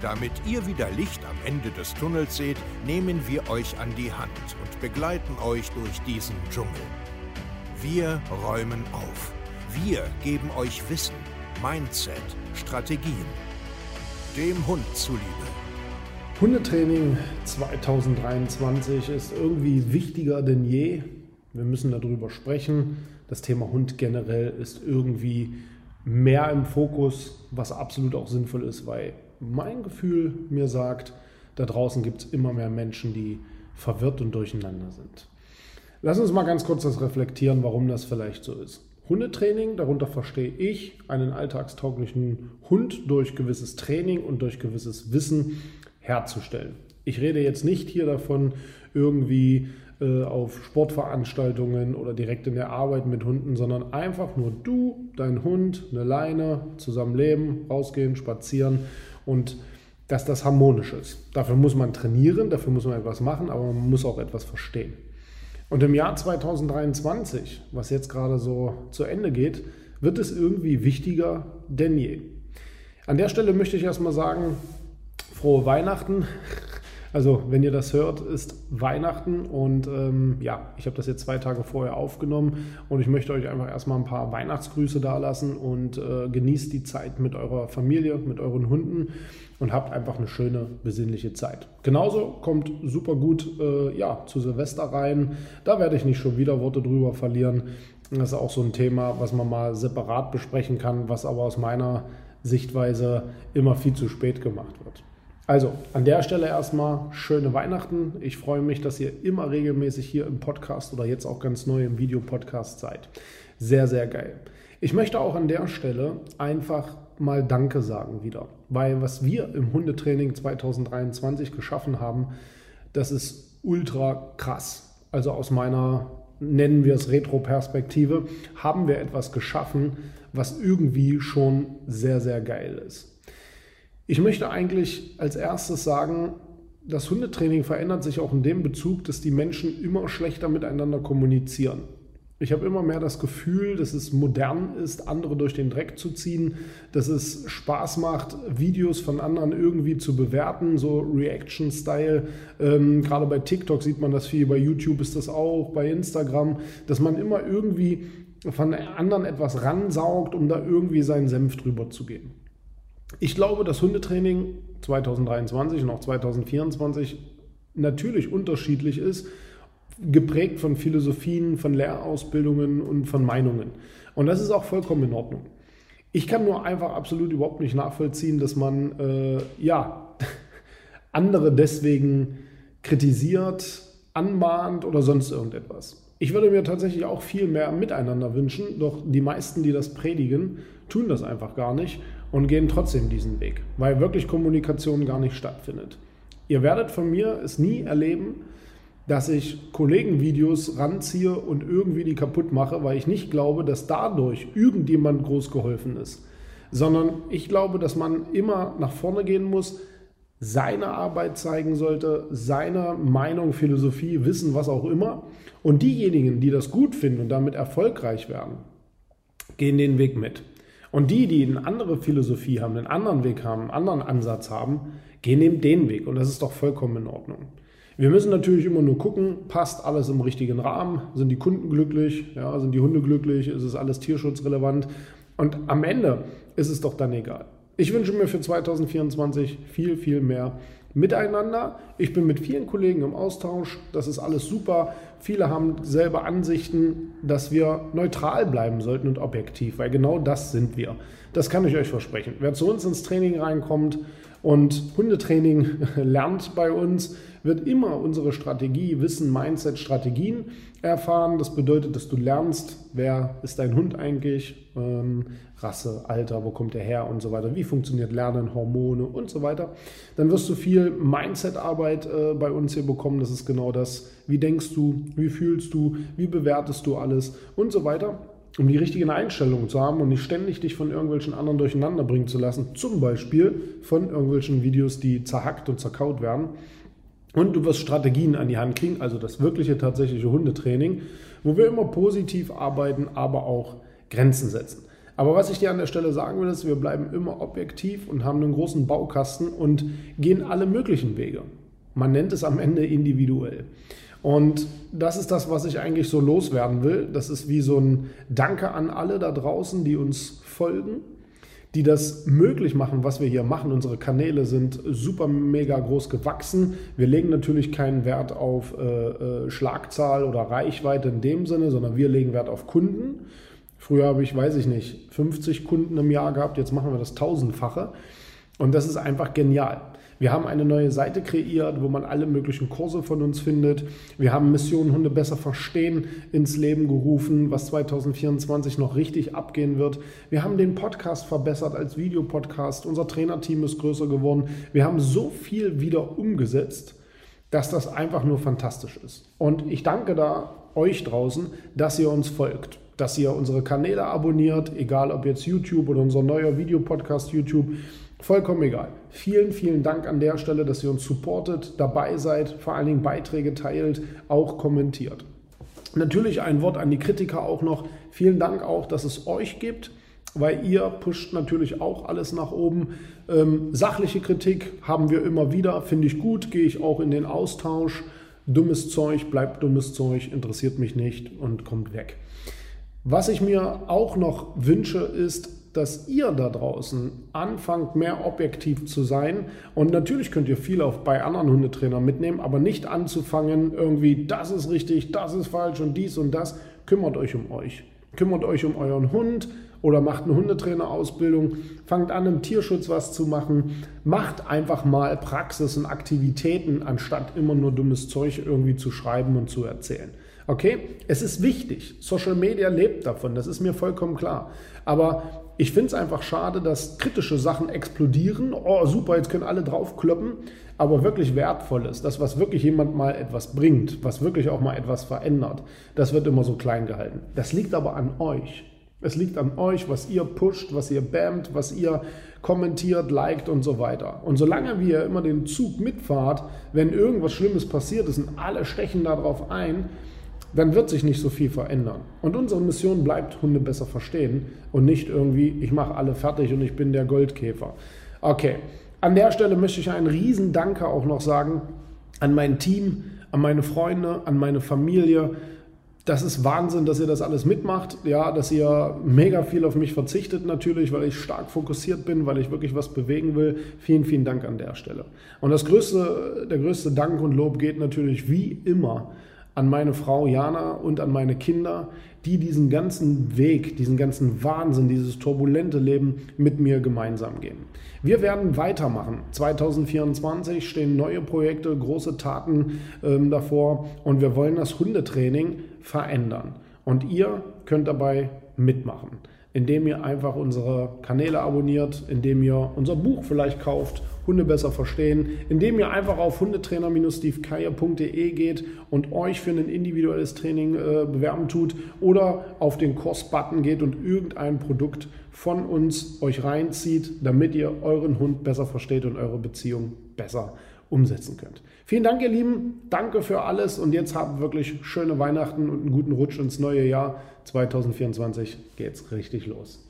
Damit ihr wieder Licht am Ende des Tunnels seht, nehmen wir euch an die Hand und begleiten euch durch diesen Dschungel. Wir räumen auf. Wir geben euch Wissen, Mindset, Strategien. Dem Hund zuliebe. Hundetraining 2023 ist irgendwie wichtiger denn je. Wir müssen darüber sprechen. Das Thema Hund generell ist irgendwie mehr im Fokus, was absolut auch sinnvoll ist, weil mein Gefühl mir sagt, da draußen gibt es immer mehr Menschen, die verwirrt und durcheinander sind. Lass uns mal ganz kurz das reflektieren, warum das vielleicht so ist. Hundetraining, darunter verstehe ich einen alltagstauglichen Hund durch gewisses Training und durch gewisses Wissen herzustellen. Ich rede jetzt nicht hier davon, irgendwie äh, auf Sportveranstaltungen oder direkt in der Arbeit mit Hunden, sondern einfach nur du, dein Hund, eine Leine, zusammen leben, rausgehen, spazieren und dass das harmonisch ist. Dafür muss man trainieren, dafür muss man etwas machen, aber man muss auch etwas verstehen. Und im Jahr 2023, was jetzt gerade so zu Ende geht, wird es irgendwie wichtiger denn je. An der Stelle möchte ich erstmal sagen, frohe Weihnachten. Also, wenn ihr das hört, ist Weihnachten und ähm, ja, ich habe das jetzt zwei Tage vorher aufgenommen und ich möchte euch einfach erstmal ein paar Weihnachtsgrüße dalassen und äh, genießt die Zeit mit eurer Familie, mit euren Hunden und habt einfach eine schöne, besinnliche Zeit. Genauso kommt super gut äh, ja, zu Silvester rein. Da werde ich nicht schon wieder Worte drüber verlieren. Das ist auch so ein Thema, was man mal separat besprechen kann, was aber aus meiner Sichtweise immer viel zu spät gemacht wird. Also an der Stelle erstmal schöne Weihnachten. Ich freue mich, dass ihr immer regelmäßig hier im Podcast oder jetzt auch ganz neu im Videopodcast seid. Sehr, sehr geil. Ich möchte auch an der Stelle einfach mal Danke sagen wieder, weil was wir im Hundetraining 2023 geschaffen haben, das ist ultra krass. Also aus meiner, nennen wir es Retro-Perspektive, haben wir etwas geschaffen, was irgendwie schon sehr, sehr geil ist. Ich möchte eigentlich als erstes sagen, das Hundetraining verändert sich auch in dem Bezug, dass die Menschen immer schlechter miteinander kommunizieren. Ich habe immer mehr das Gefühl, dass es modern ist, andere durch den Dreck zu ziehen, dass es Spaß macht, Videos von anderen irgendwie zu bewerten, so Reaction-Style. Ähm, gerade bei TikTok sieht man das viel, bei YouTube ist das auch, bei Instagram, dass man immer irgendwie von anderen etwas ransaugt, um da irgendwie seinen Senf drüber zu geben. Ich glaube, dass Hundetraining 2023 und auch 2024 natürlich unterschiedlich ist, geprägt von Philosophien, von Lehrausbildungen und von Meinungen. Und das ist auch vollkommen in Ordnung. Ich kann nur einfach absolut überhaupt nicht nachvollziehen, dass man äh, ja andere deswegen kritisiert, anmahnt oder sonst irgendetwas. Ich würde mir tatsächlich auch viel mehr Miteinander wünschen, doch die meisten, die das predigen, tun das einfach gar nicht und gehen trotzdem diesen Weg, weil wirklich Kommunikation gar nicht stattfindet. Ihr werdet von mir es nie erleben, dass ich Kollegenvideos ranziehe und irgendwie die kaputt mache, weil ich nicht glaube, dass dadurch irgendjemand groß geholfen ist, sondern ich glaube, dass man immer nach vorne gehen muss, seine Arbeit zeigen sollte, seine Meinung, Philosophie, Wissen, was auch immer. Und diejenigen, die das gut finden und damit erfolgreich werden, gehen den Weg mit. Und die, die eine andere Philosophie haben, einen anderen Weg haben, einen anderen Ansatz haben, gehen eben den Weg. Und das ist doch vollkommen in Ordnung. Wir müssen natürlich immer nur gucken, passt alles im richtigen Rahmen, sind die Kunden glücklich, ja, sind die Hunde glücklich, ist es alles tierschutzrelevant. Und am Ende ist es doch dann egal. Ich wünsche mir für 2024 viel, viel mehr miteinander. Ich bin mit vielen Kollegen im Austausch. Das ist alles super. Viele haben selber Ansichten, dass wir neutral bleiben sollten und objektiv, weil genau das sind wir. Das kann ich euch versprechen. Wer zu uns ins Training reinkommt Und Hundetraining lernt bei uns, wird immer unsere Strategie, Wissen, Mindset, Strategien erfahren. Das bedeutet, dass du lernst, wer ist dein Hund eigentlich, ähm, Rasse, Alter, wo kommt er her und so weiter, wie funktioniert Lernen, Hormone und so weiter. Dann wirst du viel Mindset-Arbeit äh, bei uns hier bekommen. Das ist genau das, wie denkst du, wie fühlst du, wie bewertest du alles und so weiter um die richtigen Einstellungen zu haben und nicht ständig dich von irgendwelchen anderen durcheinander bringen zu lassen. Zum Beispiel von irgendwelchen Videos, die zerhackt und zerkaut werden. Und du wirst Strategien an die Hand kriegen, also das wirkliche, tatsächliche Hundetraining, wo wir immer positiv arbeiten, aber auch Grenzen setzen. Aber was ich dir an der Stelle sagen will, ist, wir bleiben immer objektiv und haben einen großen Baukasten und gehen alle möglichen Wege. Man nennt es am Ende individuell. Und das ist das, was ich eigentlich so loswerden will. Das ist wie so ein Danke an alle da draußen, die uns folgen, die das möglich machen, was wir hier machen. Unsere Kanäle sind super mega groß gewachsen. Wir legen natürlich keinen Wert auf äh, äh, Schlagzahl oder Reichweite in dem Sinne, sondern wir legen Wert auf Kunden. Früher habe ich, weiß ich nicht, 50 Kunden im Jahr gehabt, jetzt machen wir das tausendfache. Und das ist einfach genial. Wir haben eine neue Seite kreiert, wo man alle möglichen Kurse von uns findet. Wir haben Mission Hunde besser verstehen ins Leben gerufen, was 2024 noch richtig abgehen wird. Wir haben den Podcast verbessert als Videopodcast. Unser Trainerteam ist größer geworden. Wir haben so viel wieder umgesetzt, dass das einfach nur fantastisch ist. Und ich danke da euch draußen, dass ihr uns folgt dass ihr unsere Kanäle abonniert, egal ob jetzt YouTube oder unser neuer Videopodcast YouTube. Vollkommen egal. Vielen, vielen Dank an der Stelle, dass ihr uns supportet, dabei seid, vor allen Dingen Beiträge teilt, auch kommentiert. Natürlich ein Wort an die Kritiker auch noch. Vielen Dank auch, dass es euch gibt, weil ihr pusht natürlich auch alles nach oben. Ähm, sachliche Kritik haben wir immer wieder, finde ich gut, gehe ich auch in den Austausch. Dummes Zeug bleibt dummes Zeug, interessiert mich nicht und kommt weg. Was ich mir auch noch wünsche, ist, dass ihr da draußen anfangt, mehr objektiv zu sein. Und natürlich könnt ihr viel auch bei anderen Hundetrainern mitnehmen, aber nicht anzufangen, irgendwie, das ist richtig, das ist falsch und dies und das. Kümmert euch um euch. Kümmert euch um euren Hund oder macht eine Hundetrainerausbildung. Fangt an, im Tierschutz was zu machen. Macht einfach mal Praxis und Aktivitäten, anstatt immer nur dummes Zeug irgendwie zu schreiben und zu erzählen. Okay, es ist wichtig. Social Media lebt davon, das ist mir vollkommen klar. Aber ich finde es einfach schade, dass kritische Sachen explodieren. Oh, super, jetzt können alle draufkloppen. Aber wirklich wertvolles, das, was wirklich jemand mal etwas bringt, was wirklich auch mal etwas verändert, das wird immer so klein gehalten. Das liegt aber an euch. Es liegt an euch, was ihr pusht, was ihr bammt, was ihr kommentiert, liked und so weiter. Und solange wir immer den Zug mitfahrt, wenn irgendwas Schlimmes passiert ist und alle stechen darauf ein, dann wird sich nicht so viel verändern. Und unsere Mission bleibt, Hunde besser verstehen und nicht irgendwie, ich mache alle fertig und ich bin der Goldkäfer. Okay, an der Stelle möchte ich einen riesen Danke auch noch sagen an mein Team, an meine Freunde, an meine Familie. Das ist Wahnsinn, dass ihr das alles mitmacht. Ja, dass ihr mega viel auf mich verzichtet natürlich, weil ich stark fokussiert bin, weil ich wirklich was bewegen will. Vielen, vielen Dank an der Stelle. Und das größte, der größte Dank und Lob geht natürlich wie immer an meine Frau Jana und an meine Kinder, die diesen ganzen Weg, diesen ganzen Wahnsinn, dieses turbulente Leben mit mir gemeinsam gehen. Wir werden weitermachen. 2024 stehen neue Projekte, große Taten ähm, davor und wir wollen das Hundetraining verändern. Und ihr könnt dabei mitmachen, indem ihr einfach unsere Kanäle abonniert, indem ihr unser Buch vielleicht kauft Hunde besser verstehen, indem ihr einfach auf hundetrainer-stevekeier.de geht und euch für ein individuelles Training äh, bewerben tut oder auf den Kurs-Button geht und irgendein Produkt von uns euch reinzieht, damit ihr euren Hund besser versteht und eure Beziehung besser umsetzen könnt. Vielen Dank, ihr Lieben. Danke für alles und jetzt habt wirklich schöne Weihnachten und einen guten Rutsch ins neue Jahr. 2024 geht's richtig los.